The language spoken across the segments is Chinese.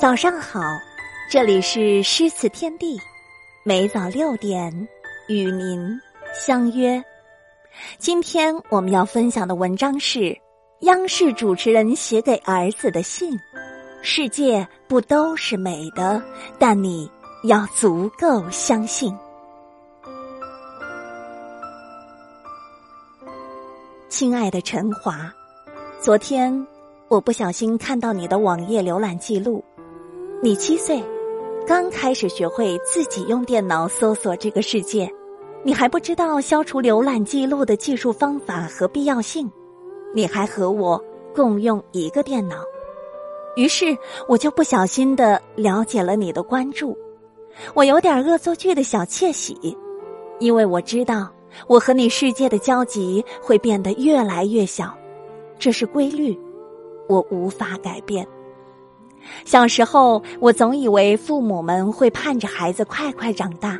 早上好，这里是诗词天地，每早六点与您相约。今天我们要分享的文章是央视主持人写给儿子的信。世界不都是美的，但你要足够相信。亲爱的陈华，昨天我不小心看到你的网页浏览记录。你七岁，刚开始学会自己用电脑搜索这个世界，你还不知道消除浏览记录的技术方法和必要性，你还和我共用一个电脑，于是我就不小心的了解了你的关注，我有点恶作剧的小窃喜，因为我知道我和你世界的交集会变得越来越小，这是规律，我无法改变。小时候，我总以为父母们会盼着孩子快快长大，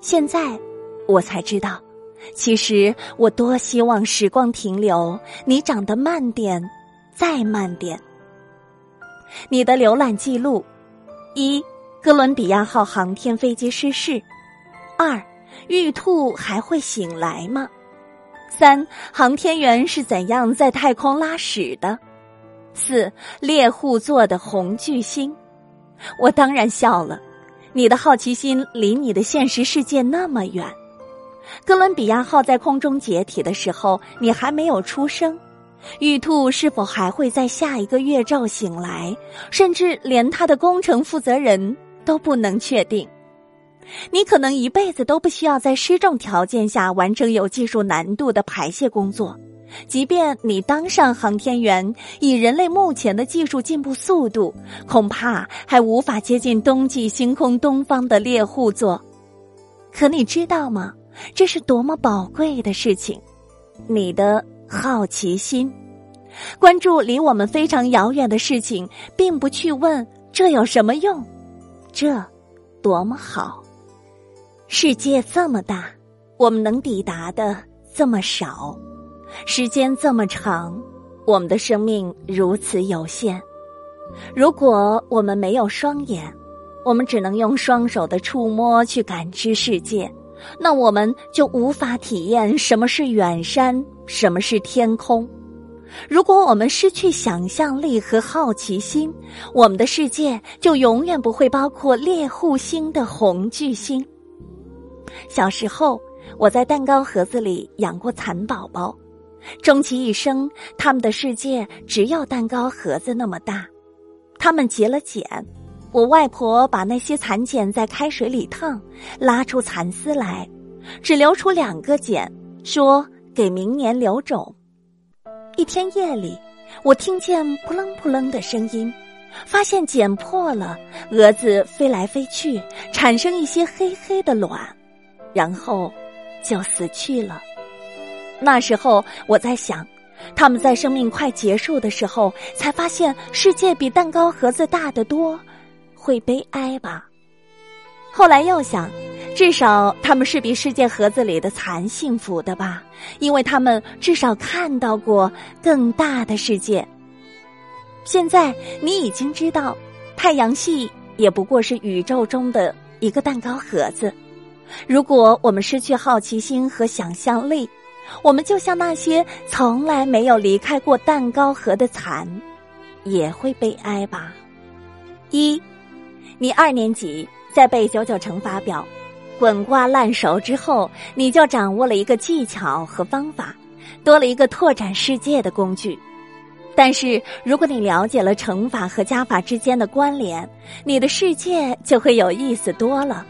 现在我才知道，其实我多希望时光停留，你长得慢点，再慢点。你的浏览记录：一、哥伦比亚号航天飞机失事；二、玉兔还会醒来吗？三、航天员是怎样在太空拉屎的？四猎户座的红巨星，我当然笑了。你的好奇心离你的现实世界那么远。哥伦比亚号在空中解体的时候，你还没有出生。玉兔是否还会在下一个月昼醒来？甚至连它的工程负责人都不能确定。你可能一辈子都不需要在失重条件下完成有技术难度的排泄工作。即便你当上航天员，以人类目前的技术进步速度，恐怕还无法接近冬季星空东方的猎户座。可你知道吗？这是多么宝贵的事情！你的好奇心，关注离我们非常遥远的事情，并不去问这有什么用，这多么好！世界这么大，我们能抵达的这么少。时间这么长，我们的生命如此有限。如果我们没有双眼，我们只能用双手的触摸去感知世界，那我们就无法体验什么是远山，什么是天空。如果我们失去想象力和好奇心，我们的世界就永远不会包括猎户星的红巨星。小时候，我在蛋糕盒子里养过蚕宝宝。终其一生，他们的世界只有蛋糕盒子那么大。他们结了茧，我外婆把那些蚕茧在开水里烫，拉出蚕丝来，只留出两个茧，说给明年留种。一天夜里，我听见扑棱扑棱的声音，发现茧破了，蛾子飞来飞去，产生一些黑黑的卵，然后就死去了。那时候我在想，他们在生命快结束的时候才发现世界比蛋糕盒子大得多，会悲哀吧？后来又想，至少他们是比世界盒子里的蚕幸福的吧，因为他们至少看到过更大的世界。现在你已经知道，太阳系也不过是宇宙中的一个蛋糕盒子。如果我们失去好奇心和想象力，我们就像那些从来没有离开过蛋糕盒的蚕，也会悲哀吧。一，你二年级在背九九乘法表，滚瓜烂熟之后，你就掌握了一个技巧和方法，多了一个拓展世界的工具。但是，如果你了解了乘法和加法之间的关联，你的世界就会有意思多了。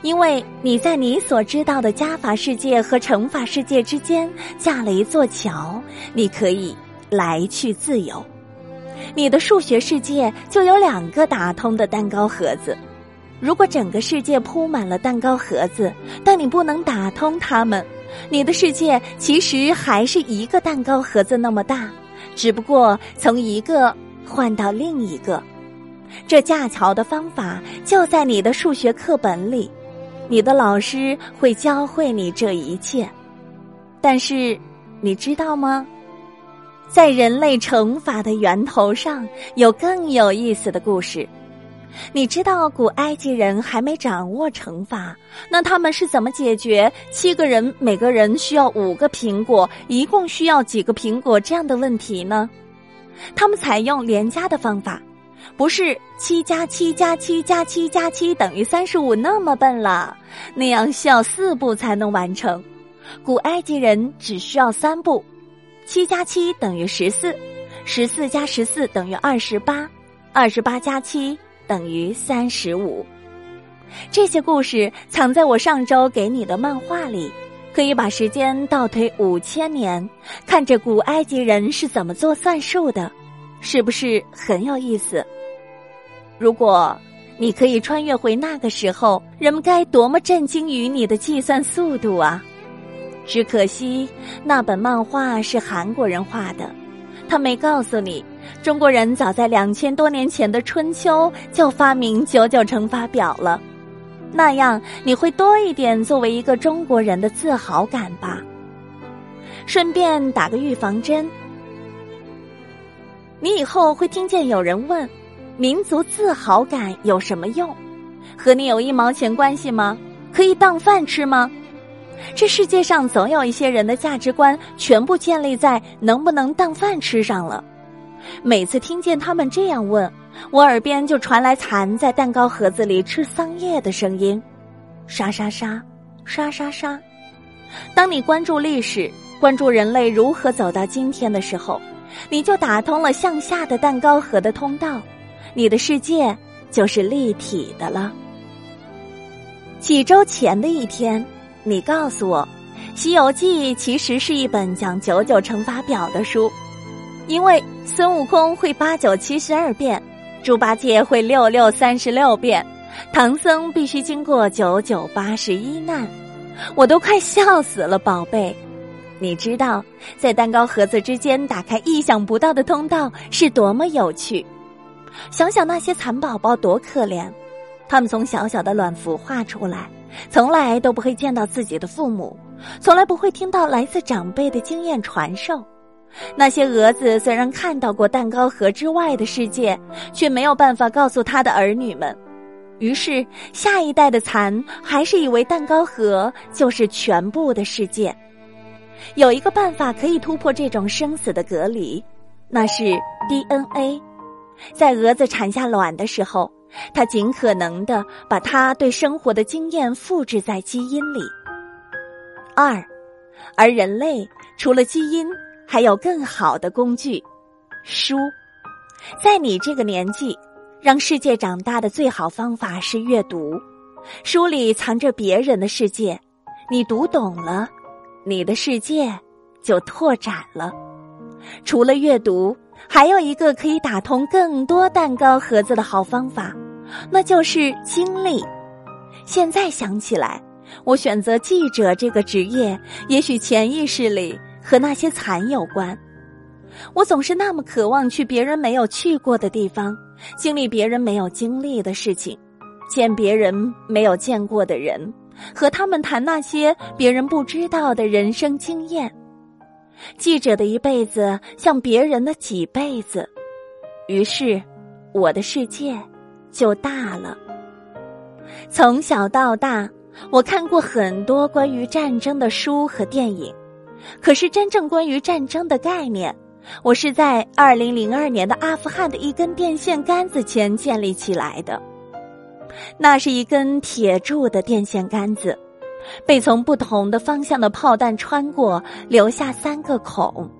因为你在你所知道的加法世界和乘法世界之间架了一座桥，你可以来去自由。你的数学世界就有两个打通的蛋糕盒子。如果整个世界铺满了蛋糕盒子，但你不能打通它们，你的世界其实还是一个蛋糕盒子那么大，只不过从一个换到另一个。这架桥的方法就在你的数学课本里。你的老师会教会你这一切，但是你知道吗？在人类乘法的源头上有更有意思的故事。你知道古埃及人还没掌握乘法，那他们是怎么解决七个人每个人需要五个苹果，一共需要几个苹果这样的问题呢？他们采用连加的方法，不是七加七加七加七加七等于三十五那么笨了，那样需要四步才能完成。古埃及人只需要三步，七加七等于十四，十四加十四等于二十八，二十八加七。等于三十五。这些故事藏在我上周给你的漫画里，可以把时间倒推五千年，看着古埃及人是怎么做算术的，是不是很有意思？如果你可以穿越回那个时候，人们该多么震惊于你的计算速度啊！只可惜那本漫画是韩国人画的。他没告诉你，中国人早在两千多年前的春秋就发明九九乘法表了，那样你会多一点作为一个中国人的自豪感吧。顺便打个预防针，你以后会听见有人问：民族自豪感有什么用？和你有一毛钱关系吗？可以当饭吃吗？这世界上总有一些人的价值观全部建立在能不能当饭吃上了。每次听见他们这样问，我耳边就传来蚕在蛋糕盒子里吃桑叶的声音，沙沙沙，沙沙沙。当你关注历史，关注人类如何走到今天的时候，你就打通了向下的蛋糕盒的通道，你的世界就是立体的了。几周前的一天。你告诉我，《西游记》其实是一本讲九九乘法表的书，因为孙悟空会八九七十二变，猪八戒会六六三十六变，唐僧必须经过九九八十一难，我都快笑死了，宝贝。你知道，在蛋糕盒子之间打开意想不到的通道是多么有趣？想想那些蚕宝宝多可怜，他们从小小的卵孵化出来。从来都不会见到自己的父母，从来不会听到来自长辈的经验传授。那些蛾子虽然看到过蛋糕盒之外的世界，却没有办法告诉他的儿女们。于是，下一代的蚕还是以为蛋糕盒就是全部的世界。有一个办法可以突破这种生死的隔离，那是 DNA。在蛾子产下卵的时候。他尽可能的把它对生活的经验复制在基因里。二，而人类除了基因，还有更好的工具——书。在你这个年纪，让世界长大的最好方法是阅读。书里藏着别人的世界，你读懂了，你的世界就拓展了。除了阅读，还有一个可以打通更多蛋糕盒子的好方法。那就是经历。现在想起来，我选择记者这个职业，也许潜意识里和那些蚕有关。我总是那么渴望去别人没有去过的地方，经历别人没有经历的事情，见别人没有见过的人，和他们谈那些别人不知道的人生经验。记者的一辈子像别人的几辈子，于是，我的世界。就大了。从小到大，我看过很多关于战争的书和电影，可是真正关于战争的概念，我是在二零零二年的阿富汗的一根电线杆子前建立起来的。那是一根铁铸的电线杆子，被从不同的方向的炮弹穿过，留下三个孔。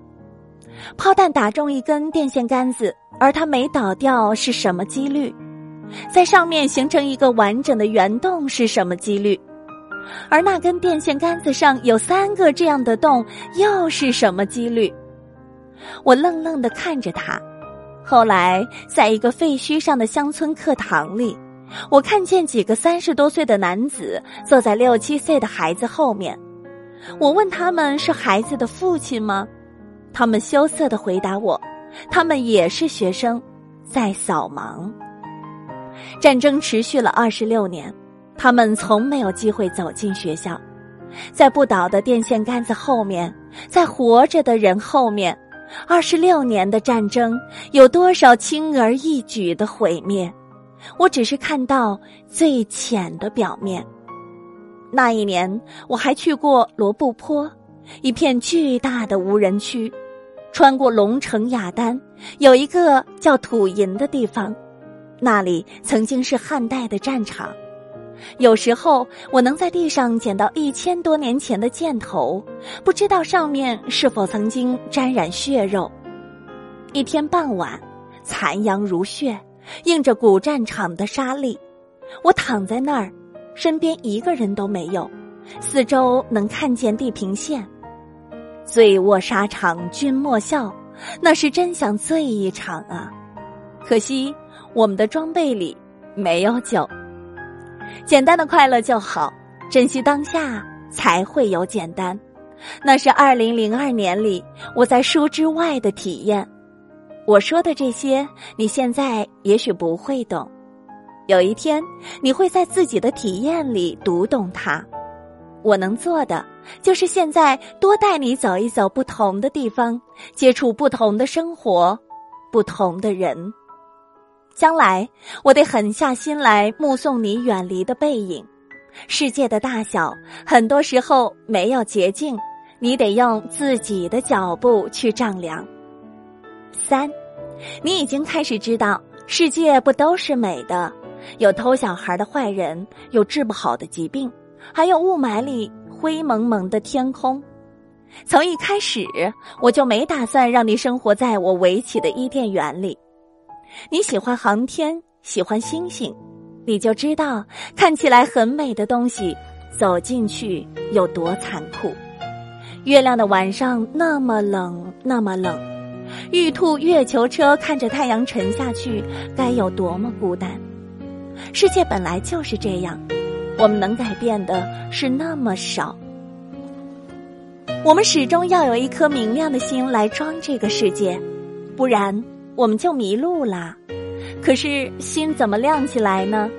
炮弹打中一根电线杆子，而它没倒掉，是什么几率？在上面形成一个完整的圆洞是什么几率？而那根电线杆子上有三个这样的洞又是什么几率？我愣愣的看着他。后来，在一个废墟上的乡村课堂里，我看见几个三十多岁的男子坐在六七岁的孩子后面。我问他们是孩子的父亲吗？他们羞涩的回答我：“他们也是学生，在扫盲。”战争持续了二十六年，他们从没有机会走进学校。在不倒的电线杆子后面，在活着的人后面，二十六年的战争有多少轻而易举的毁灭？我只是看到最浅的表面。那一年，我还去过罗布泊，一片巨大的无人区。穿过龙城雅丹，有一个叫土银的地方，那里曾经是汉代的战场。有时候，我能在地上捡到一千多年前的箭头，不知道上面是否曾经沾染血肉。一天傍晚，残阳如血，映着古战场的沙砾，我躺在那儿。身边一个人都没有，四周能看见地平线。醉卧沙场君莫笑，那是真想醉一场啊！可惜我们的装备里没有酒。简单的快乐就好，珍惜当下才会有简单。那是二零零二年里我在书之外的体验。我说的这些，你现在也许不会懂。有一天，你会在自己的体验里读懂它。我能做的，就是现在多带你走一走不同的地方，接触不同的生活，不同的人。将来，我得狠下心来目送你远离的背影。世界的大小，很多时候没有捷径，你得用自己的脚步去丈量。三，你已经开始知道，世界不都是美的。有偷小孩的坏人，有治不好的疾病，还有雾霾里灰蒙蒙的天空。从一开始，我就没打算让你生活在我围起的伊甸园里。你喜欢航天，喜欢星星，你就知道看起来很美的东西，走进去有多残酷。月亮的晚上那么冷，那么冷。玉兔月球车看着太阳沉下去，该有多么孤单。世界本来就是这样，我们能改变的是那么少。我们始终要有一颗明亮的心来装这个世界，不然我们就迷路啦。可是心怎么亮起来呢？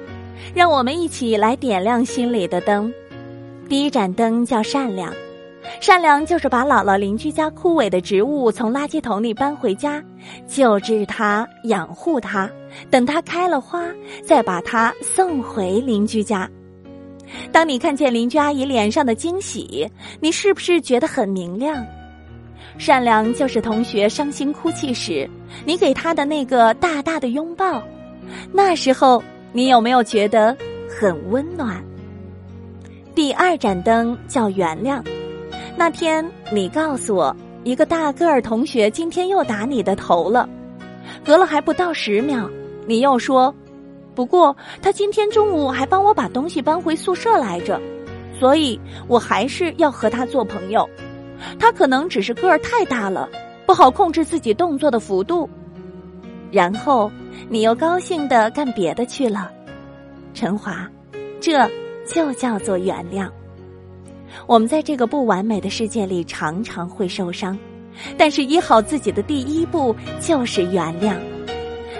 让我们一起来点亮心里的灯。第一盏灯叫善良。善良就是把姥姥邻居家枯萎的植物从垃圾桶里搬回家，救治它，养护它，等它开了花，再把它送回邻居家。当你看见邻居阿姨脸上的惊喜，你是不是觉得很明亮？善良就是同学伤心哭泣时，你给他的那个大大的拥抱，那时候你有没有觉得很温暖？第二盏灯叫原谅。那天，你告诉我，一个大个儿同学今天又打你的头了。隔了还不到十秒，你又说：“不过他今天中午还帮我把东西搬回宿舍来着，所以我还是要和他做朋友。他可能只是个儿太大了，不好控制自己动作的幅度。”然后，你又高兴的干别的去了。陈华，这就叫做原谅。我们在这个不完美的世界里常常会受伤，但是医好自己的第一步就是原谅。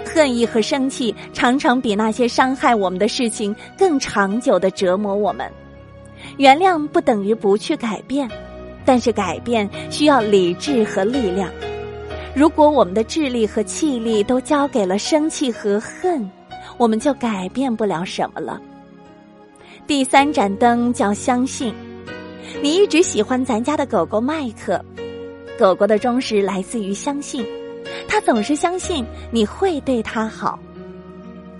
恨意和生气常常比那些伤害我们的事情更长久的折磨我们。原谅不等于不去改变，但是改变需要理智和力量。如果我们的智力和气力都交给了生气和恨，我们就改变不了什么了。第三盏灯叫相信。你一直喜欢咱家的狗狗麦克，狗狗的忠实来自于相信，它总是相信你会对它好。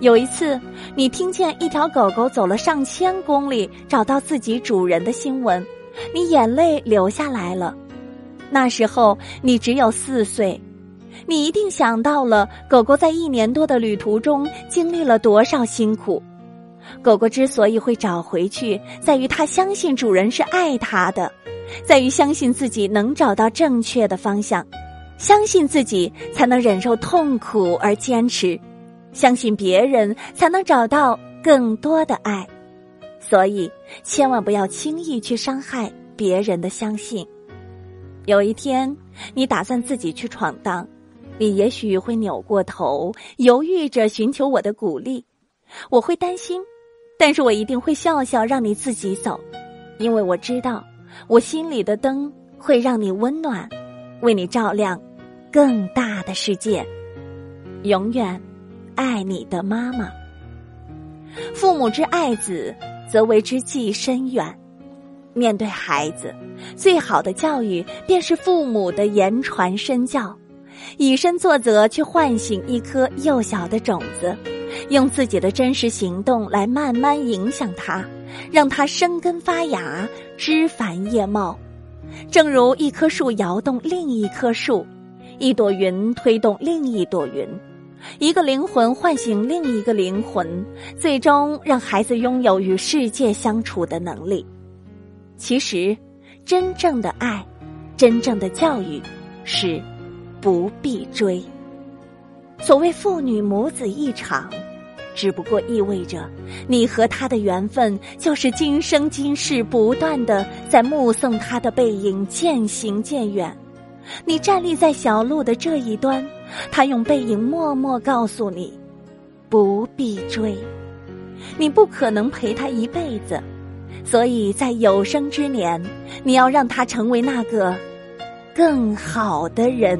有一次，你听见一条狗狗走了上千公里找到自己主人的新闻，你眼泪流下来了。那时候你只有四岁，你一定想到了狗狗在一年多的旅途中经历了多少辛苦。狗狗之所以会找回去，在于它相信主人是爱它的，在于相信自己能找到正确的方向，相信自己才能忍受痛苦而坚持，相信别人才能找到更多的爱，所以千万不要轻易去伤害别人的相信。有一天，你打算自己去闯荡，你也许会扭过头，犹豫着寻求我的鼓励，我会担心。但是我一定会笑笑让你自己走，因为我知道，我心里的灯会让你温暖，为你照亮更大的世界。永远爱你的妈妈。父母之爱子，则为之计深远。面对孩子，最好的教育便是父母的言传身教，以身作则，去唤醒一颗幼小的种子，用自己的真实行动来慢慢影响它，让它生根发芽、枝繁叶茂。正如一棵树摇动另一棵树，一朵云推动另一朵云。一个灵魂唤醒另一个灵魂，最终让孩子拥有与世界相处的能力。其实，真正的爱，真正的教育，是不必追。所谓父女母子一场，只不过意味着你和他的缘分，就是今生今世不断的在目送他的背影渐行渐远。你站立在小路的这一端，他用背影默默告诉你：不必追。你不可能陪他一辈子，所以在有生之年，你要让他成为那个更好的人。